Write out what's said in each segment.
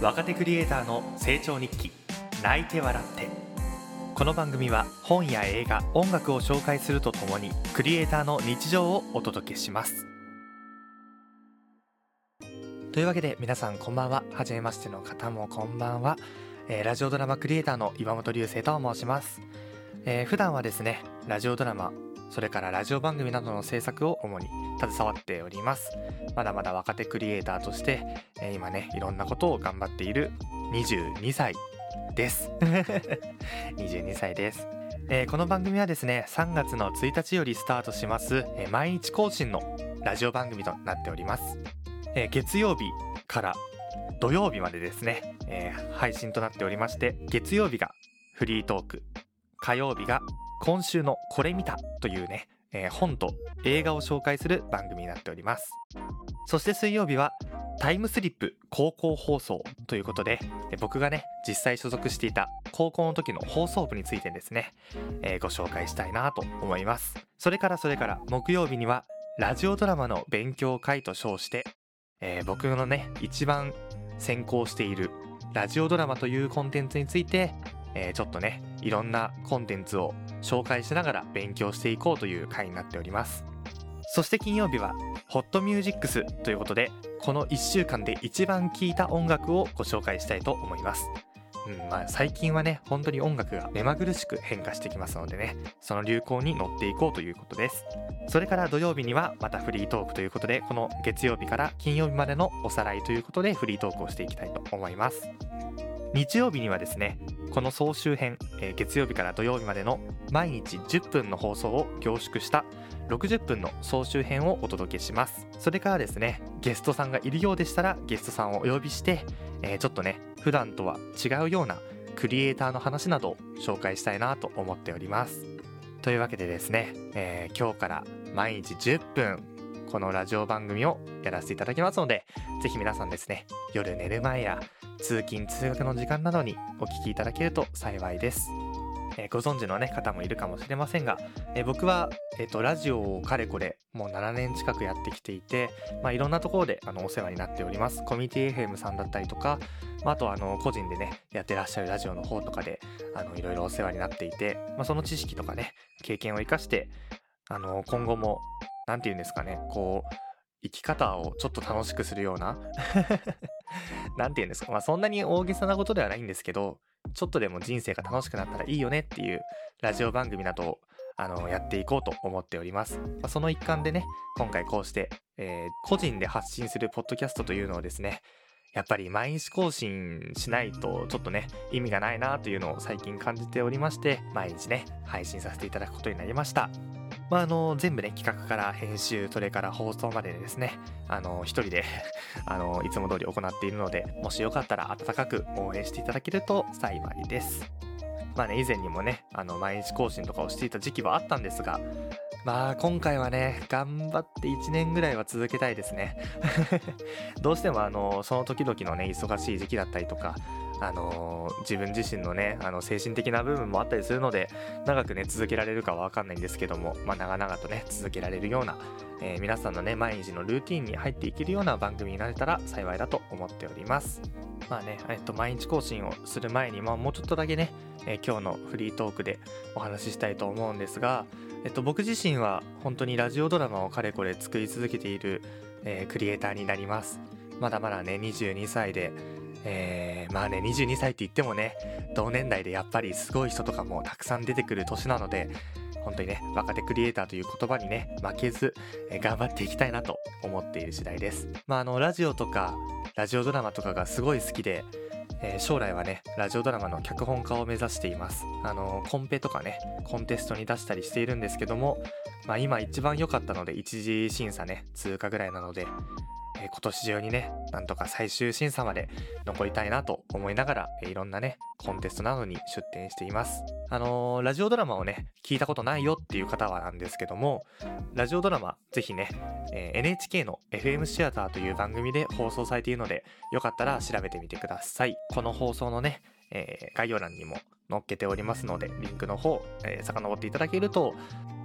若手クリエイターの成長日記泣いて笑って。この番組は本や映画音楽を紹介するとともにクリエイターの日常をお届けします。というわけで皆さんこんばんは。初めましての方もこんばんは、えーラジオドラマクリエイターの岩本龍生と申します、えー普段はですねラジオドラマそれからラジオ番組などの制作を主に携わっております。まだまだ若手クリエイターとして、えー今ねいろんなことを頑張っている22歳です。22歳です、えーこの番組はですね3月の1日よりスタートします、えー毎日更新のラジオ番組となっております、えー月曜日から土曜日までですね、えー配信となっておりまして月曜日がフリートーク火曜日が今週のこれ見たというね、えー本と映画を紹介する番組になっております。そして水曜日はタイムスリップ高校放送ということで僕がね実際所属していた高校の時の放送部についてですね、えーご紹介したいなと思います。それからそれから木曜日にはラジオドラマの勉強会と称して、えー僕のね一番専攻しているラジオドラマというコンテンツについて、えーちょっとねいろんなコンテンツを紹介しながら勉強していこうという回になっております。そして金曜日はホットミュージックスということでこの1週間で一番聴いた音楽をご紹介したいと思います。うんまあ、最近はね本当に音楽が目まぐるしく変化してきますのでねその流行に乗っていこうということです。それから土曜日にはまたフリートークということでこの月曜日から金曜日までのおさらいということでフリートークをしていきたいと思います。日曜日にはですねこの総集編、えー月曜日から土曜日までの毎日10分の放送を凝縮した60分の総集編をお届けします。それからですねゲストさんがいるようでしたらゲストさんをお呼びして、えーちょっとね普段とは違うようなクリエイターの話などを紹介したいなと思っております。というわけでですね、えー今日から毎日10分このラジオ番組をやらせていただきますのでぜひ皆さんですね夜寝る前や通勤通学の時間などにお聞きいただけると幸いです、えーご存知の、ね、方もいるかもしれませんが、えー僕は、えーとラジオをかれこれもう7年近くやってきていて、まあ、いろんなところであのお世話になっております。コミュニティ FM さんだったりとか、まあ、あとあの個人でねやってらっしゃるラジオの方とかであのいろいろお世話になっていて、まあ、その知識とかね経験を生かしてあの今後も何て言うんですかねこう生き方をちょっと楽しくするような なんて言うんですか、まあ、そんなに大げさなことではないんですけどちょっとでも人生が楽しくなったらいいよねっていうラジオ番組などをあのやっていこうと思っております、まあその一環でね今回こうして、えー個人で発信するポッドキャストというのをですねやっぱり毎日更新しないとちょっとね意味がないなというのを最近感じておりまして毎日ね配信させていただくことになりました。まあ、あの全部ね企画から編集それから放送までですね。あの一人で あのいつも通り行っているのでもしよかったら温かく応援していただけると幸いです。まあね以前にもねあの毎日更新とかをしていた時期はあったんですがまあ今回はね頑張って1年ぐらいは続けたいですね。どうしてもあのその時々のね忙しい時期だったりとかあの自分自身のねあの精神的な部分もあったりするので長くね続けられるかは分かんないんですけども、まあ、長々とね続けられるような、えー皆さんのね毎日のルーティンに入っていけるような番組になれたら幸いだと思っております。まあね、えっと、毎日更新をする前に、まあ、もうちょっとだけね、えー今日のフリートークでお話ししたいと思うんですが、えっと、僕自身は本当にラジオドラマをかれこれ作り続けている、えークリエイターになります。まだまだね22歳でえーまあね22歳って言ってもね同年代でやっぱりすごい人とかもたくさん出てくる年なので本当にね若手クリエイターという言葉にね負けず、えー頑張っていきたいなと思っている次第です。まああのラジオとかラジオドラマとかがすごい好きでえー将来はねラジオドラマの脚本家を目指しています。あのコンペとかねコンテストに出したりしているんですけどもまあ今一番良かったので一次審査ね通過ぐらいなので、え今年中にねなんとか最終審査まで残りたいなと思いながら、えいろんなねコンテストなどに出展しています。あのーラジオドラマをね聞いたことないよっていう方はなんですけどもラジオドラマぜひね、えー NHK の FM シアターという番組で放送されているのでよかったら調べてみてください。この放送のね、えー概要欄にも載っけておりますのでリンクの方、えー遡っていただけると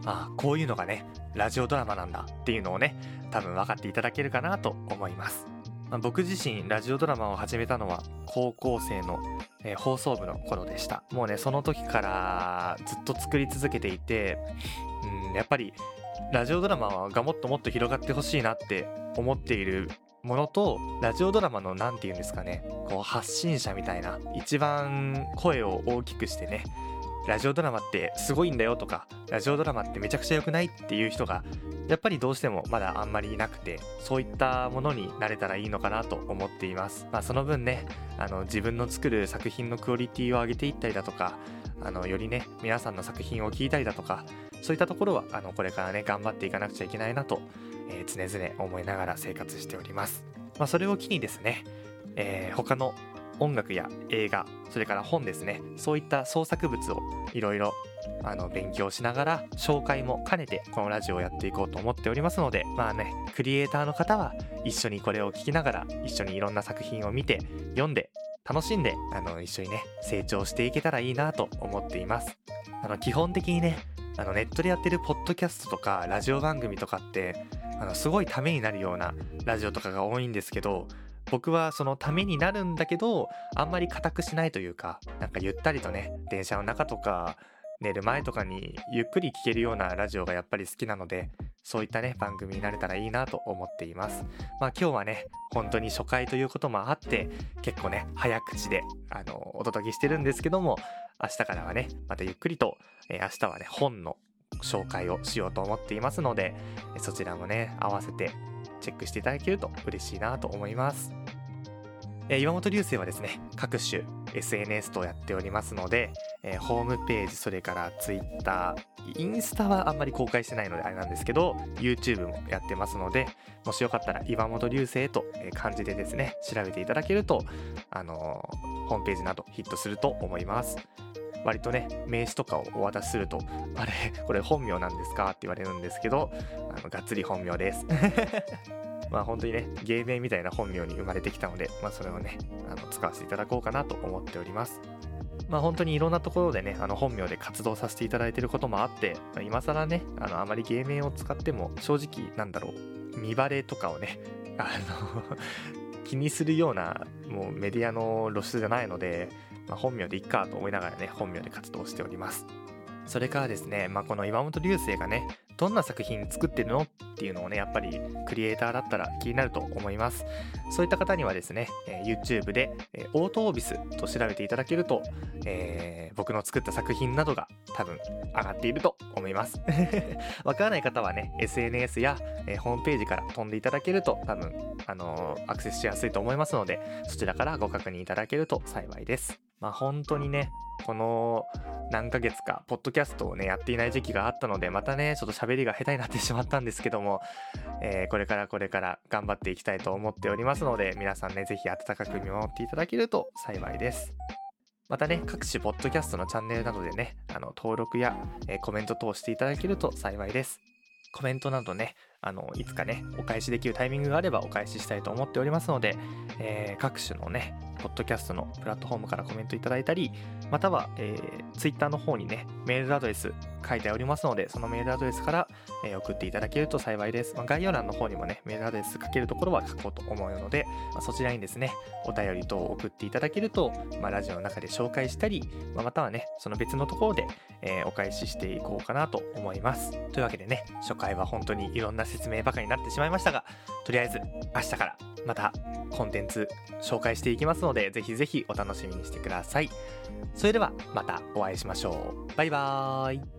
あこういうのがねラジオドラマなんだっていうのをね多分分かっていただけるかなと思います。まあ、僕自身ラジオドラマを始めたのは高校生の、えー、放送部の頃でした。もうねその時からずっと作り続けていてうんやっぱりラジオドラマがもっともっと広がってほしいなって思っているものとラジオドラマの何て言うんですかねこう発信者みたいな一番声を大きくしてねラジオドラマってすごいんだよとかラジオドラマってめちゃくちゃ良くないっていう人がやっぱりどうしてもまだあんまりいなくてそういったものになれたらいいのかなと思っています、まあ、その分ねあの自分の作る作品のクオリティを上げていったりだとかあのよりね皆さんの作品を聞いたりだとかそういったところはあのこれからね頑張っていかなくちゃいけないなと、えー、常々思いながら生活しております、まあ、それを機にですね、えー、他の音楽や映画それから本ですね。そういった創作物をいろいろあの勉強しながら紹介も兼ねてこのラジオをやっていこうと思っておりますのでまあねクリエイターの方は一緒にこれを聞きながら一緒にいろんな作品を見て読んで楽しんであの一緒にね成長していけたらいいなと思っています。あの基本的にねあのネットでやってるポッドキャストとかラジオ番組とかってあのすごいためになるようなラジオとかが多いんですけど僕はそのためになるんだけどあんまり固くしないというかなんかゆったりとね電車の中とか寝る前とかにゆっくり聴けるようなラジオがやっぱり好きなのでそういったね番組になれたらいいなと思っています。まあ今日はね本当に初回ということもあって結構ね早口であのお届けしてるんですけども明日からはねまたゆっくりと、えー、明日はね本の紹介をしようと思っていますのでそちらもね合わせてチェックしていただけると嬉しいなと思います。え岩本流星はですね、各種 SNS とやっておりますので、えー、ホームページ、それから Twitter、インスタはあんまり公開してないのであれなんですけど、YouTube もやってますので、もしよかったら岩本流星と漢字でですね、調べていただけると、あのー、ホームページなどヒットすると思います。割とね、名刺とかをお渡しすると、あれ、これ本名なんですか？って言われるんですけど、あのがっつり本名です。まあ本当にね、芸名みたいな本名に生まれてきたので、まあそれをね、あの使わせていただこうかなと思っております。まあ本当にいろんなところでね、あの本名で活動させていただいていることもあって、まあ、今更ね、あのあまり芸名を使っても正直なんだろう、見バレとかをね、あの 気にするようなもうメディアの露出じゃないので、まあ、本名でいっかと思いながらね、本名で活動しております。それからですね、まあ、この岩本流星がね、どんな作品作ってるのっていうのをね、やっぱりクリエイターだったら気になると思います。そういった方にはですね、えー、YouTube で、えー、オートオービスと調べていただけると、えー、僕の作った作品などが多分上がっていると思います。わからない方はね、SNS や、えー、ホームページから飛んでいただけると多分、あのアクセスしやすいと思いますので、そちらからご確認いただけると幸いです。まあ本当にね、この何ヶ月か、ポッドキャストをね、やっていない時期があったので、またね、ちょっと喋りが下手になってしまったんですけども、えー、これからこれから頑張っていきたいと思っておりますので、皆さんね、ぜひ温かく見守っていただけると幸いです。またね、各種ポッドキャストのチャンネルなどでね、あの登録や、えー、コメント等していただけると幸いです。コメントなどね、あの、いつかね、お返しできるタイミングがあればお返ししたいと思っておりますので、えー、各種のね、ポッドキャストのプラットフォームからコメントいただいたり、または、えー、Twitter の方にね、メールアドレス書いておりますので、そのメールアドレスから、え、送っていただけると幸いです。ま、概要欄の方にもね、メールアドレス書けるところは書こうと思うので、ま、そちらにですね、お便り等を送っていただけると、ま、ラジオの中で紹介したり、ま、またはね、その別のところで、え、お返ししていこうかなと思います。というわけでね、初回は本当にいろんな説明ばかりになってしまいましたが、とりあえず明日からまたコンテンツ紹介していきますので、ぜひぜひお楽しみにしてください。それではまたお会いしましょう。バイバーイ。